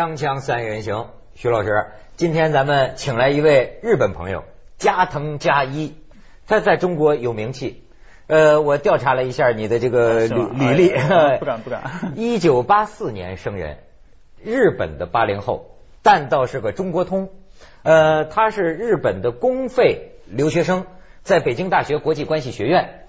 锵锵三人行，徐老师，今天咱们请来一位日本朋友加藤加一，他在中国有名气。呃，我调查了一下你的这个履履历，不敢 不敢。一九八四年生人，日本的八零后，但倒是个中国通。呃，他是日本的公费留学生，在北京大学国际关系学院。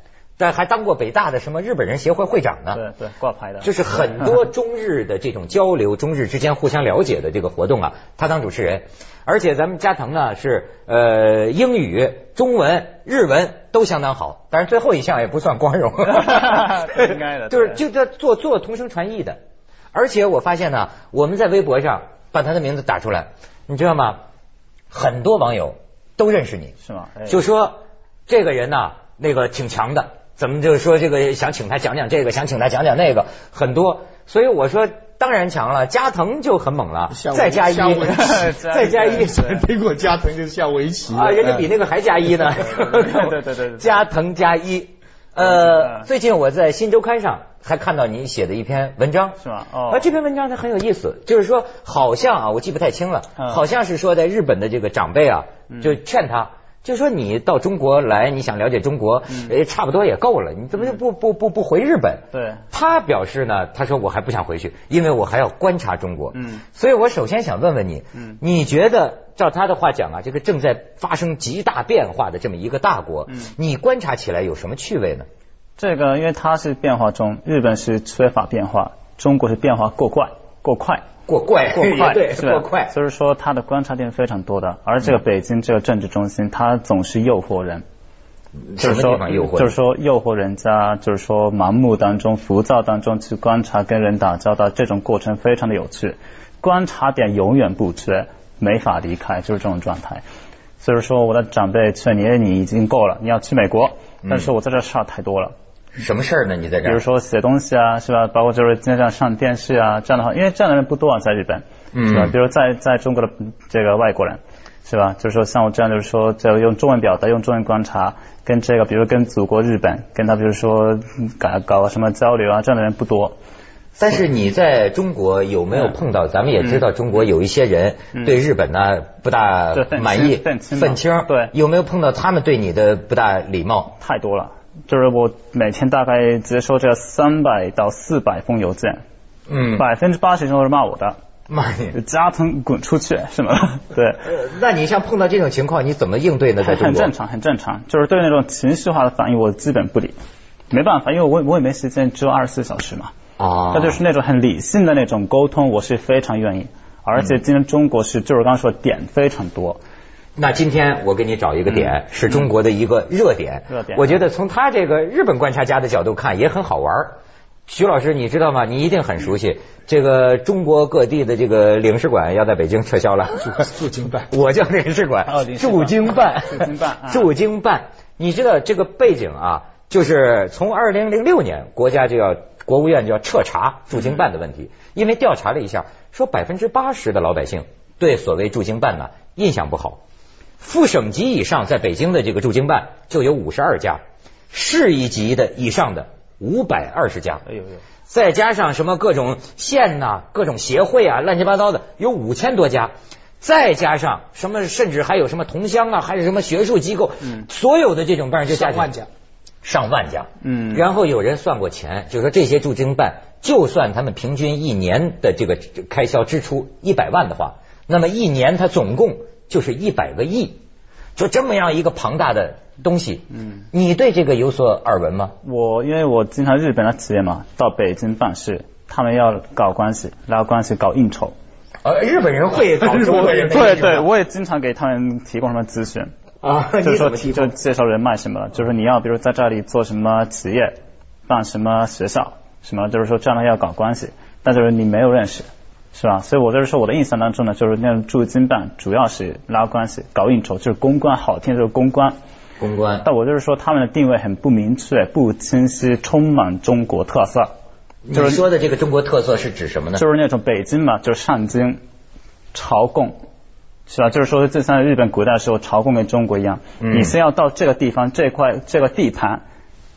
但还当过北大的什么日本人协会会长呢？对对，挂牌的。就是很多中日的这种交流，中日之间互相了解的这个活动啊，他当主持人。而且咱们加藤呢是呃英语、中文、日文都相当好，但是最后一项也不算光荣。应该的。就是就在做做同声传译的。而且我发现呢，我们在微博上把他的名字打出来，你知道吗？很多网友都认识你，是吗？就说这个人呢，那个挺强的。怎么就是说这个想请他讲讲这个，想请他讲讲那个，很多，所以我说当然强了，加藤就很猛了，再加一，再加一，听过加藤就是下围棋啊，人家比那个还加一呢，对对对，加藤加一，呃，最近我在新周刊上还看到你写的一篇文章，是吗？哦，这篇文章它很有意思，就是说好像啊，我记不太清了，好像是说在日本的这个长辈啊，就劝他。就说你到中国来，你想了解中国，呃，差不多也够了。你怎么就不不不不回日本？对。他表示呢，他说我还不想回去，因为我还要观察中国。嗯。所以我首先想问问你，嗯，你觉得照他的话讲啊，这个正在发生极大变化的这么一个大国，嗯，你观察起来有什么趣味呢？这个，因为它是变化中，日本是缺乏变化，中国是变化过快过快。过快，过快，对，过快。就是说，他的观察点非常多的，而这个北京这个政治中心，它总是诱惑人，就是说，就是说诱惑人家，就是说盲目当中、浮躁当中去观察、跟人打交道，这种过程非常的有趣。观察点永远不缺，没法离开，就是这种状态。所以说，我的长辈劝你，你已经够了，你要去美国，但是我在这事儿太多了。什么事儿呢？你在这？比如说写东西啊，是吧？包括就是经常上电视啊，这样的话，因为这样的人不多啊，在日本，是吧？比如在在中国的这个外国人，是吧？就是说像我这样，就是说就用中文表达，用中文观察，跟这个，比如跟祖国日本，跟他比如说搞搞什么交流啊，这样的人不多。但是你在中国有没有碰到？咱们也知道中国有一些人对日本呢不大满意，愤青，对，有没有碰到他们对你的不大礼貌？太多了。就是我每天大概接收这三百到四百封邮件，嗯，百分之八十都是骂我的，骂你，加藤滚出去，是吗？对。那你像碰到这种情况，你怎么应对呢？在很正常，很正常，就是对那种情绪化的反应，我基本不理，没办法，因为我我也没时间，只有二十四小时嘛。啊。那就是那种很理性的那种沟通，我是非常愿意，而且今天中国是就是刚说点非常多。那今天我给你找一个点，是中国的一个热点。热点，我觉得从他这个日本观察家的角度看也很好玩。徐老师，你知道吗？你一定很熟悉这个中国各地的这个领事馆要在北京撤销了。驻京办，我叫领事馆。驻京办，驻京办，驻京办。你知道这个背景啊？就是从二零零六年，国家就要国务院就要彻查驻京办的问题，因为调查了一下，说百分之八十的老百姓对所谓驻京办呢印象不好。副省级以上在北京的这个驻京办就有五十二家，市一级的以上的五百二十家，哎呦呦，再加上什么各种县呐、各种协会啊，乱七八糟的有五千多家，再加上什么，甚至还有什么同乡啊，还是什么学术机构，嗯，所有的这种办就上万家，上万家，嗯，然后有人算过钱，就说这些驻京办，就算他们平均一年的这个开销支出一百万的话，那么一年他总共。就是一百个亿，就这么样一个庞大的东西。嗯，你对这个有所耳闻吗？我因为我经常日本的企业嘛，到北京办事，他们要搞关系，拉关系，搞应酬。呃，日本人会搞 中国人对对，我也经常给他们提供什么咨询啊，就是说提就介绍人脉什么，就是你要比如在这里做什么企业，办什么学校，什么就是说这样的要搞关系，但就是你没有认识。是吧？所以我就是说，我的印象当中呢，就是那种驻京办主要是拉关系、搞应酬，就是公关，好听就是公关。公关。但我就是说，他们的定位很不明确、不清晰，充满中国特色。就是说的这个中国特色是指什么呢？就是那种北京嘛，就是上京朝贡，是吧？就是说，就像日本古代的时候朝贡跟中国一样，你先要到这个地方这块这个地盘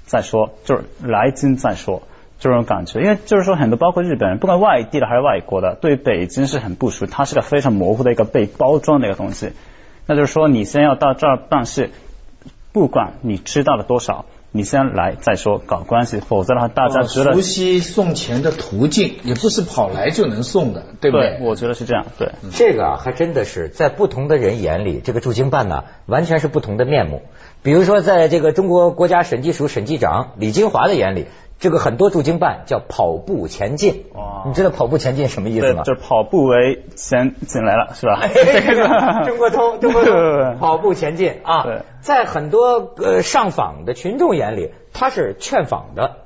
再说，就是来京再说。这种感觉，因为就是说很多包括日本人，不管外地的还是外国的，对北京是很不熟，它是个非常模糊的一个被包装的一个东西。那就是说，你先要到这儿办事，不管你知道了多少。你先来再说搞关系，否则的话大家知道熟悉送钱的途径，也不是跑来就能送的，对不对？我觉得是这样。对，这个啊，还真的是在不同的人眼里，这个驻京办呢，完全是不同的面目。比如说，在这个中国国家审计署审计长李金华的眼里。这个很多驻京办叫跑步前进，哦你知道跑步前进什么意思吗？就是跑步为前进来了，是吧？中国通，中国通，跑步前进啊！在很多呃上访的群众眼里，他是劝访的；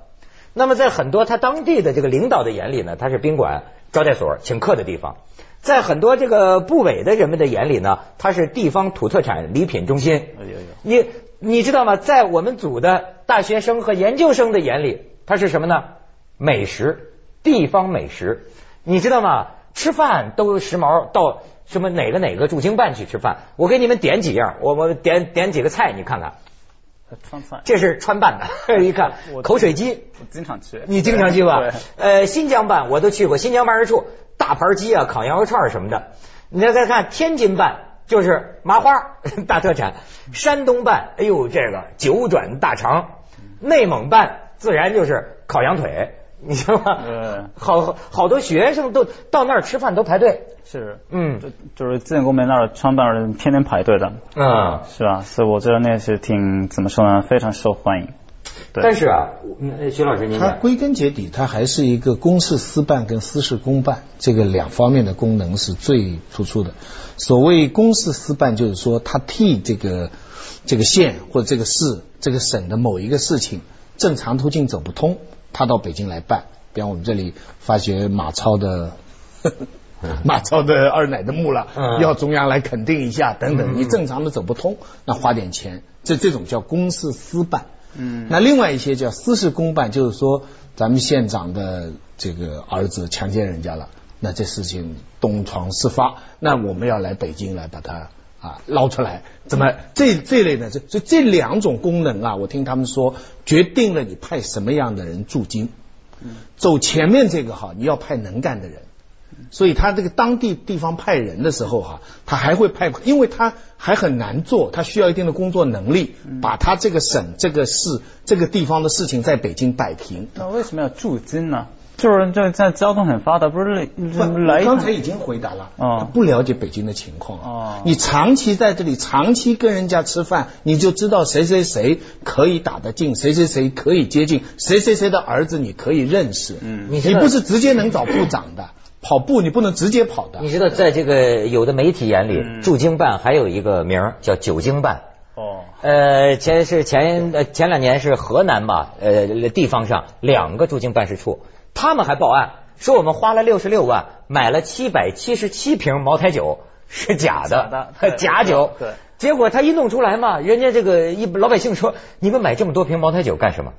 那么在很多他当地的这个领导的眼里呢，他是宾馆、招待所请客的地方；在很多这个部委的人们的眼里呢，他是地方土特产礼品中心。你你知道吗？在我们组的大学生和研究生的眼里。它是什么呢？美食，地方美食，你知道吗？吃饭都时髦，到什么哪个哪个驻京办去吃饭？我给你们点几样，我我点点几个菜，你看看。川菜，这是川办的，一看口水鸡，我经常去，你经常去吧？呃，新疆办我都去过，新疆办事处大盘鸡啊，烤羊肉串什么的。你再再看天津办，就是麻花 大特产；山东办，哎呦这个九转大肠；内蒙办。自然就是烤羊腿，你知道吗？嗯，好好多学生都到那儿吃饭都排队。是，嗯，就就是自建国门那儿创办人天天排队的。嗯，是吧？所以我觉得那是挺怎么说呢？非常受欢迎。但是啊，徐老师，您它归根结底，它还是一个公事私办跟私事公办这个两方面的功能是最突出的。所谓公事私办，就是说他替这个这个县或者这个市、这个省的某一个事情。正常途径走不通，他到北京来办。比方我们这里发掘马超的 马超的二奶的墓了，要中央来肯定一下等等。你正常的走不通，那花点钱，这这种叫公事私办。嗯，那另外一些叫私事公办，就是说咱们县长的这个儿子强奸人家了，那这事情东窗事发，那我们要来北京来把它。啊，捞出来怎么这这类的这这这两种功能啊？我听他们说，决定了你派什么样的人驻京。走前面这个哈，你要派能干的人，所以他这个当地地方派人的时候哈，他还会派，因为他还很难做，他需要一定的工作能力，把他这个省、这个市、这个地方的事情在北京摆平。那为什么要驻京呢？就是这在交通很发达，不是来刚才已经回答了，他不了解北京的情况啊。你长期在这里，长期跟人家吃饭，你就知道谁谁谁可以打得进，谁谁谁可以接近，谁谁谁的儿子你可以认识。嗯，你你不是直接能找部长的，跑步你不能直接跑的。你知道，在这个有的媒体眼里，驻京办还有一个名叫九京办。哦，呃，前是前呃前两年是河南吧，呃地方上两个驻京办事处。他们还报案说我们花了六十六万买了七百七十七瓶茅台酒是假的，假酒。对，结果他一弄出来嘛，人家这个一老百姓说你们买这么多瓶茅台酒干什么？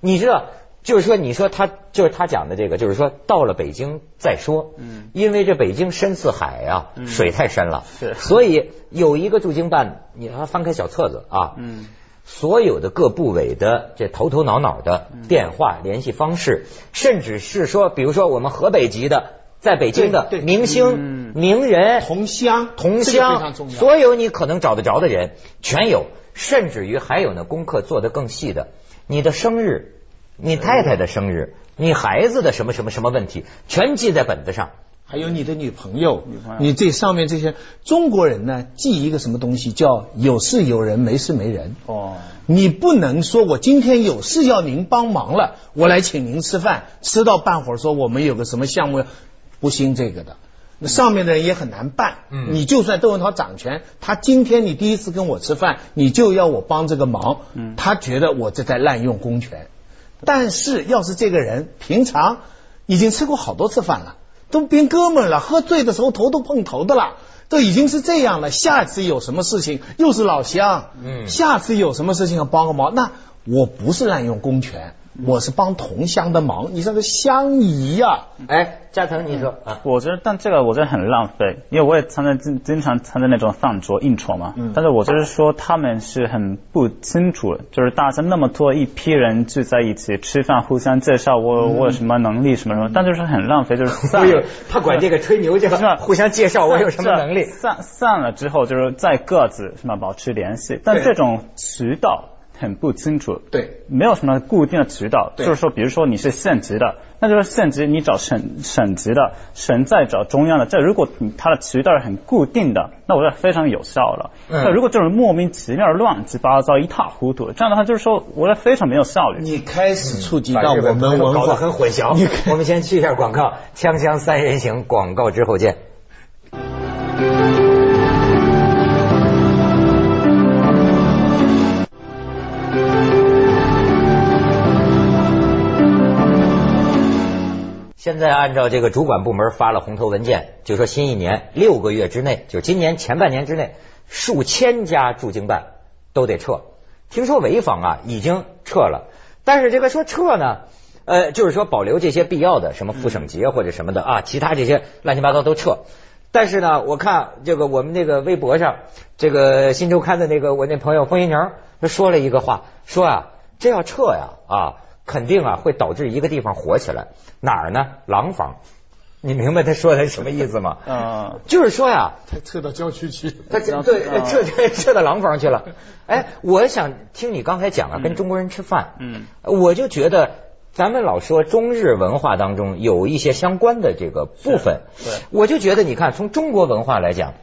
你知道，就是说你说他就是他讲的这个，就是说到了北京再说。嗯，因为这北京深似海啊，水太深了。是，所以有一个驻京办，你还翻开小册子啊。嗯。所有的各部委的这头头脑脑的电话联系方式，甚至是说，比如说我们河北籍的，在北京的明星、名人、同乡、同乡，所有你可能找得着的人全有，甚至于还有呢，功课做得更细的，你的生日、你太太的生日、你孩子的什么什么什么问题，全记在本子上。还有你的女朋友，你这上面这些中国人呢，记一个什么东西叫有事有人，没事没人。哦，你不能说我今天有事要您帮忙了，我来请您吃饭，吃到半会儿说我们有个什么项目，不兴这个的。那上面的人也很难办。嗯，你就算窦文涛掌权，他今天你第一次跟我吃饭，你就要我帮这个忙，嗯，他觉得我这在滥用公权。但是要是这个人平常已经吃过好多次饭了。都变哥们了，喝醉的时候头都碰头的了，都已经是这样了。下次有什么事情又是老乡，嗯，下次有什么事情要帮个忙，那我不是滥用公权，我是帮同乡的忙，你这个乡谊呀。哎，加藤，你说啊？我觉得，但这个我觉得很浪费，因为我也参加经经常参加那种饭桌应酬嘛。嗯。但是我就是说，他们是很不清楚，就是大家那么多一批人聚在一起吃饭，互相介绍我我有什么能力什么什么，但就是很浪费，就是 散有。他管这个吹牛叫互相介绍我有什么能力。散散了之后，就是再各自什么保持联系，但这种渠道。很不清楚，对，没有什么固定的渠道，就是说，比如说你是县级的，那就是县级你找省省级的，省再找中央的，这如果你它的渠道是很固定的，那我觉得非常有效了。那如果这种莫名其妙、乱七八糟、一塌糊涂，这样的话就是说，我觉得非常没有效率。你开始触及到我们文化很混淆。我们先去一下广告，锵锵三人行广告之后见。现在按照这个主管部门发了红头文件，就说新一年六个月之内，就今年前半年之内，数千家驻京办都得撤。听说潍坊啊已经撤了，但是这个说撤呢，呃，就是说保留这些必要的什么副省级或者什么的啊，其他这些乱七八糟都撤。但是呢，我看这个我们那个微博上，这个新周刊的那个我那朋友风一宁他说了一个话，说啊，这要撤呀啊。肯定啊，会导致一个地方火起来，哪儿呢？廊坊，你明白他说的什么意思吗？啊，就是说呀，他撤到郊区去，他对撤撤 撤到廊坊去了。哎，我想听你刚才讲啊，跟中国人吃饭，嗯，我就觉得咱们老说中日文化当中有一些相关的这个部分，对，我就觉得你看从中国文化来讲，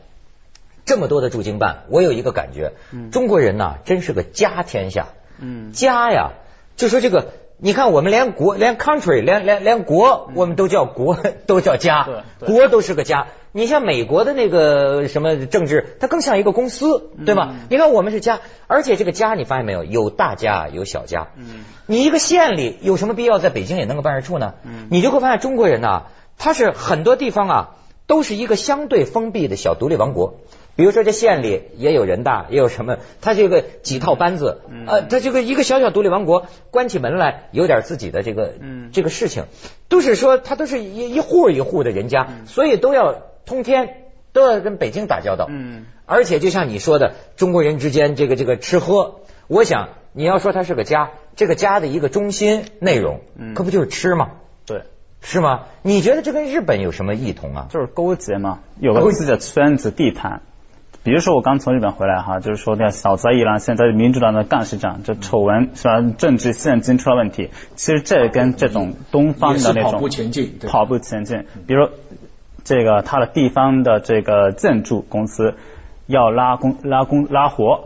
这么多的驻京办，我有一个感觉，中国人呐真是个家天下，嗯，家呀，就说这个。你看，我们连国、连 country、连连连国，我们都叫国，都叫家，国都是个家。你像美国的那个什么政治，它更像一个公司，对吧？你看我们是家，而且这个家，你发现没有，有大家，有小家。你一个县里有什么必要在北京也弄个办事处呢？你就会发现中国人呢，他是很多地方啊，都是一个相对封闭的小独立王国。比如说，这县里也有人大，也有什么，他这个几套班子，呃，他这个一个小小独立王国，关起门来有点自己的这个这个事情，都是说他都是一一户一户的人家，所以都要通天，都要跟北京打交道。嗯，而且就像你说的，中国人之间这个这个吃喝，我想你要说它是个家，这个家的一个中心内容，可不就是吃吗？对，是吗？你觉得这跟日本有什么异同啊？就是勾结嘛，有个自己的圈子地盘。比如说我刚从日本回来哈，就是说那小泽一郎现在民主党的干事长，这丑闻是吧？政治现金出了问题，其实这跟这种东方的那种跑步前进，跑步前进。比如这个他的地方的这个建筑公司要拉工拉工拉活，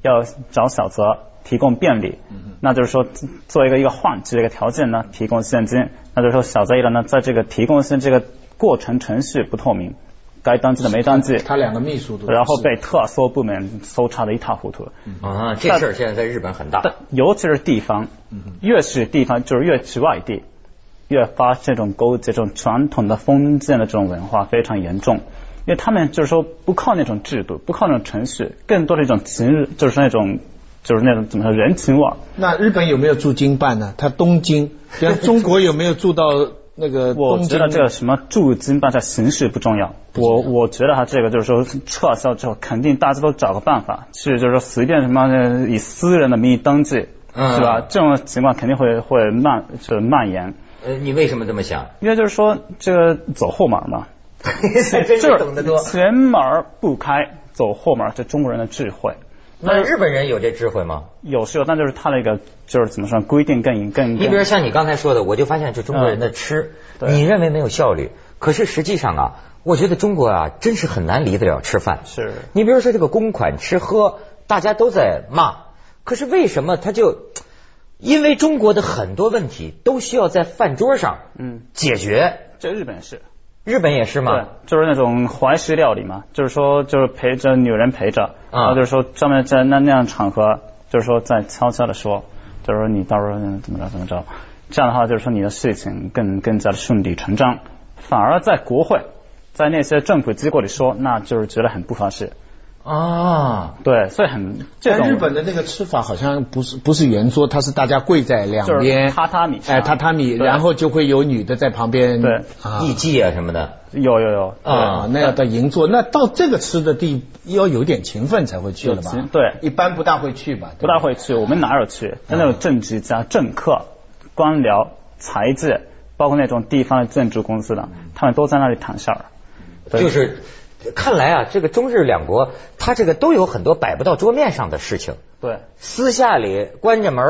要找小泽提供便利，那就是说做一个一个换这个条件呢，提供现金，那就是说小泽一郎呢在这个提供现这个过程程序不透明。该登记的没登记，他两个秘书都，然后被特搜部门搜查的一塌糊涂。啊，这事儿现在在日本很大，尤其是地方，越是地方就是越是外地，越发这种勾结这种传统的封建的这种文化非常严重，因为他们就是说不靠那种制度，不靠那种程序，更多的一种情，就是那种就是那种怎么说人情味。那日本有没有驻京办呢？他东京，像中国有没有驻到？那个，我觉得这个什么驻京办，这形式不重要。我我觉得他这个就是说撤销之后，肯定大家都找个办法，去就是说随便什么以私人的名义登记，是吧？这种情况肯定会会蔓就是蔓延。呃，你为什么这么想？因为就是说这个走后门嘛，就是懂得多，前门不开，走后门，这中国人的智慧。那日本人有这智慧吗？有是有，但就是他那个就是怎么说规定更更。你比如像你刚才说的，我就发现就中国人的吃，你认为没有效率，可是实际上啊，我觉得中国啊真是很难离得了吃饭。是。你比如说这个公款吃喝，大家都在骂，可是为什么他就？因为中国的很多问题都需要在饭桌上嗯解决。这日本是。日本也是嘛？对，就是那种怀石料理嘛，就是说就是陪着女人陪着，然后就是说专门在那那样场合，就是说在悄悄的说，就是说你到时候怎么着怎么着，这样的话就是说你的事情更更加的顺理成章，反而在国会，在那些政府机构里说，那就是觉得很不合适。啊，对，所以很这日本的那个吃法好像不是不是圆桌，它是大家跪在两边榻榻米，哎，榻榻米，然后就会有女的在旁边对。艺妓啊什么的，有有有。啊，那要到银座，那到这个吃的地要有点情分才会去了吧？对，一般不大会去吧？不大会去，我们哪有去？那种政治家、政客、官僚、财界，包括那种地方的建筑公司的，他们都在那里谈事儿，就是。看来啊，这个中日两国，他这个都有很多摆不到桌面上的事情。对，私下里关着门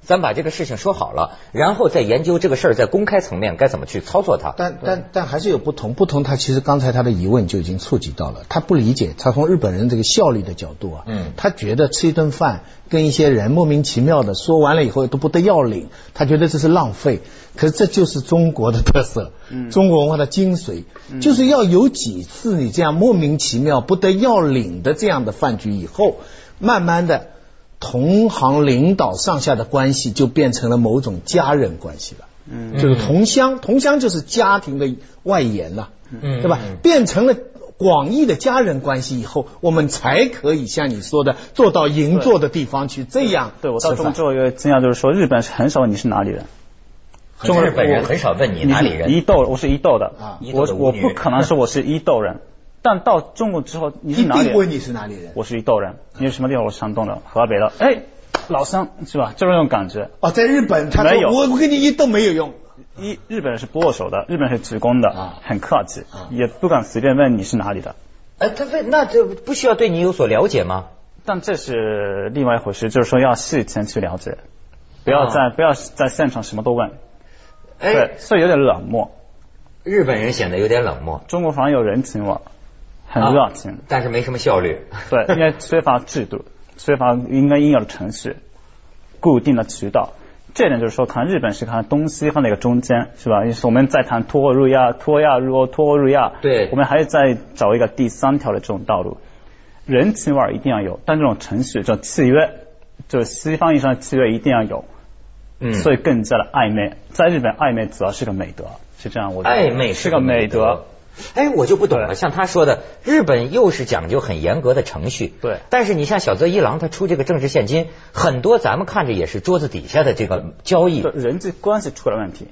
咱把这个事情说好了，然后再研究这个事儿在公开层面该怎么去操作它。但但但还是有不同，不同他其实刚才他的疑问就已经触及到了，他不理解，他从日本人这个效率的角度啊，嗯，他觉得吃一顿饭跟一些人莫名其妙的说完了以后都不得要领，他觉得这是浪费。可是这就是中国的特色，嗯，中国文化的精髓，就是要有几次你这样莫名其妙不得要领的这样的饭局以后，慢慢的。同行领导上下的关系就变成了某种家人关系了，嗯，就是同乡，同乡就是家庭的外延了，嗯，对吧？变成了广义的家人关系以后，我们才可以像你说的做到银座的地方去这样。对。我到中国一个惊讶就是说，日本很少问你是哪里人，中日本人很少问你哪里人，伊豆，我是伊豆的，啊，我我不可能说我是伊豆人。但到中国之后，你是哪里？一定问你是哪里人。我是一豆人。你是什么地方？我是山东的，河北的。哎，老乡是吧？就是那种感觉。哦，在日本他没有，我我跟你一都没有用。一日本人是不握手的，日本人是鞠躬的，啊，很客气，也不敢随便问你是哪里的。哎，他问那这不需要对你有所了解吗？但这是另外一回事，就是说要事前去了解，不要在不要在现场什么都问。哎，所以有点冷漠。日本人显得有点冷漠，中国反而有人情味。很热情，但是没什么效率。对，因为缺乏制度，缺乏应该应有的程序，固定的渠道。这点就是说，看日本是看东西方的一个中间，是吧？是我们在谈脱欧入亚，脱亚入欧，脱欧入亚。对。我们还是在找一个第三条的这种道路。人情味一定要有，但这种程序，这契约，就西方意义上的契约一定要有。嗯。所以更加的暧昧，在日本暧昧主要是个美德，是这样。我暧昧是个美德。哎，我就不懂了。像他说的，日本又是讲究很严格的程序，对。但是你像小泽一郎他出这个政治现金，很多咱们看着也是桌子底下的这个交易，人际关系出了问题。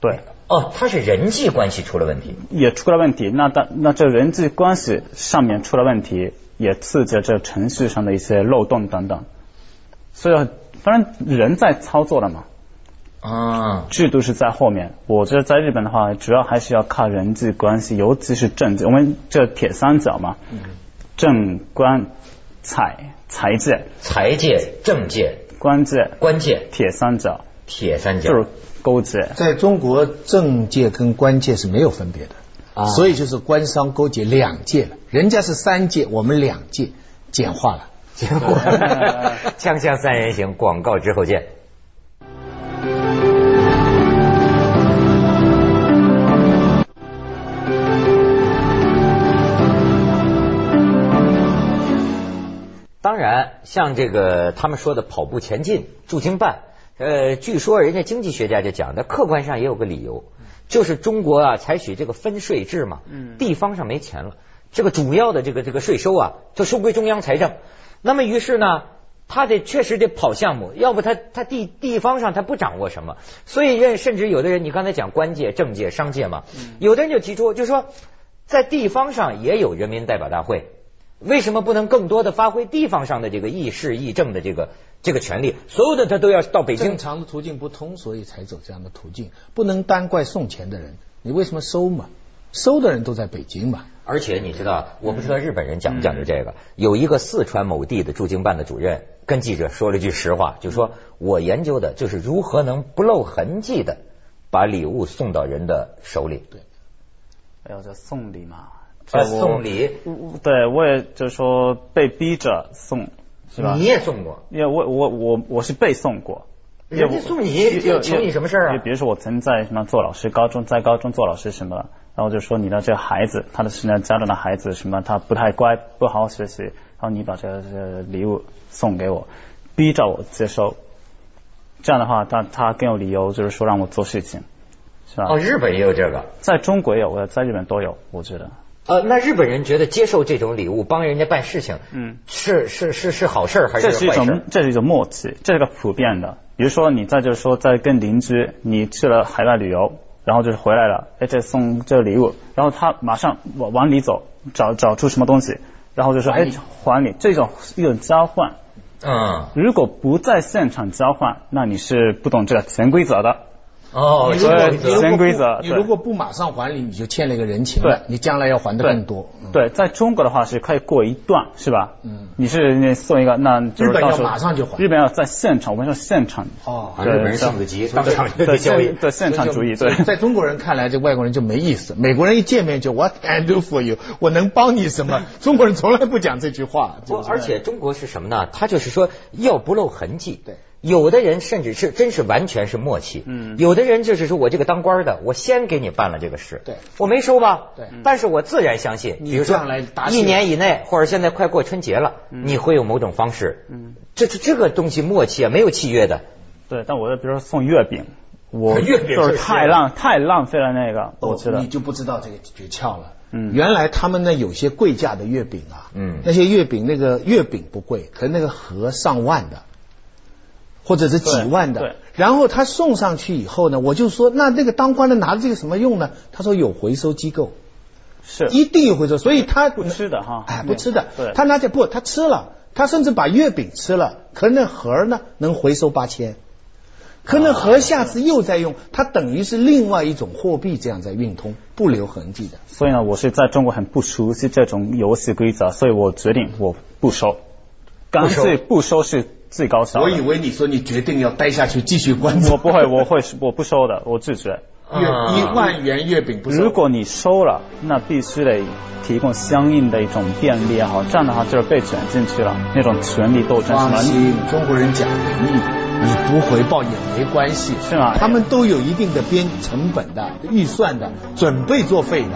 对。哦，他是人际关系出了问题，也出了问题。那当那这人际关系上面出了问题，也刺激了这程序上的一些漏洞等等。所以，反正人在操作了嘛。啊，制度是在后面。我觉得在日本的话，主要还是要靠人际关系，尤其是政治。我们这铁三角嘛，政官财财界，财界政界官界官界铁三角，铁三角就是勾结。在中国，政界跟官界是没有分别的，啊，所以就是官商勾结两界了。人家是三界，我们两界，简化了。简化。锵锵三人行，广告之后见。然，像这个他们说的跑步前进驻京办，呃，据说人家经济学家就讲的，客观上也有个理由，就是中国啊采取这个分税制嘛，地方上没钱了，这个主要的这个这个税收啊就收归中央财政，那么于是呢，他得确实得跑项目，要不他他地地方上他不掌握什么，所以认甚至有的人，你刚才讲官界、政界、商界嘛，有的人就提出，就说在地方上也有人民代表大会。为什么不能更多的发挥地方上的这个议事议政的这个这个权利？所有的他都要到北京。正常的途径不通，所以才走这样的途径。不能单怪送钱的人，你为什么收嘛？收的人都在北京嘛。而且你知道，我不知道日本人讲不讲究这个。有一个四川某地的驻京办的主任跟记者说了句实话，就说我研究的就是如何能不露痕迹的把礼物送到人的手里。对，哎呦，这送礼嘛。送礼，对我也就是说被逼着送，是吧？你也送过？因为我我我我是被送过。人家送你，求你什么事儿啊？比如说我曾在什么做老师，高中在高中做老师什么，然后就说你的这个孩子，他的是呢家长的孩子什么，他不太乖，不好好学习，然后你把这个这个礼物送给我，逼着我接收。这样的话，他他更有理由就是说让我做事情，是吧？哦，日本也有这个，在中国也有，在日本都有，我觉得。呃，那日本人觉得接受这种礼物帮人家办事情，嗯，是是是是好事还是坏事？这是一种这是一种默契，这是个普遍的。比如说你在就是说在跟邻居，你去了海外旅游，然后就是回来了，哎，这送这个礼物，然后他马上往往里走，找找出什么东西，然后就说哎还你，这种一种交换。嗯，如果不在现场交换，那你是不懂这个潜规则的。哦，你如果潜规则，你如果不马上还礼，你就欠了一个人情了，你将来要还的更多。对，在中国的话是可以过一段，是吧？嗯，你是你送一个，那日本要马上就还，日本要在现场，我跟你说现场。哦，日本人性子急，当场就交易，对现场主义。对，在中国人看来，这外国人就没意思。美国人一见面就 What can I do for you？我能帮你什么？中国人从来不讲这句话。不，而且中国是什么呢？他就是说要不露痕迹。对。有的人甚至是真是完全是默契，嗯，有的人就是说我这个当官的，我先给你办了这个事，对，我没收吧，对，但是我自然相信，比如说一年以内或者现在快过春节了，你会有某种方式，嗯，这这这个东西默契啊，没有契约的，对，但我比如说送月饼，我 月饼就是太浪太浪费了那个，我知道你就不知道这个诀窍了，嗯，原来他们那有些贵价的月饼啊，嗯，那些月饼那个月饼不贵，可那个盒上万的。或者是几万的，然后他送上去以后呢，我就说那那个当官的拿着这个什么用呢？他说有回收机构，是。一定有回收，所以他不吃的哈，哎不吃的，他拿着不他吃了，他甚至把月饼吃了，可那盒呢能回收八千，可能盒下次又在用，它等于是另外一种货币这样在运通，不留痕迹的。所以呢，我是在中国很不熟悉这种游戏规则，所以我决定我不收，干脆不收是。最高潮。我以为你说你决定要待下去继续关注。我不会，我会，我不收的，我拒绝。月一万元月饼不收。如果你收了，那必须得提供相应的一种便利哈，这样的话就是被卷进去了，那种权力斗争。放心，中国人讲仁义，你不回报也没关系，是吗？他们都有一定的编成本的预算的，准备作废的。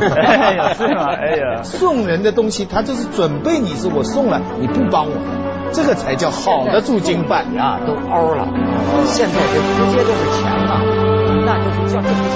哎呀，是吗？哎呀，送人的东西，他就是准备你是我送了，你不帮我。这个才叫好的驻京办呀，都凹了。现在这直接就是钱了，那就是叫。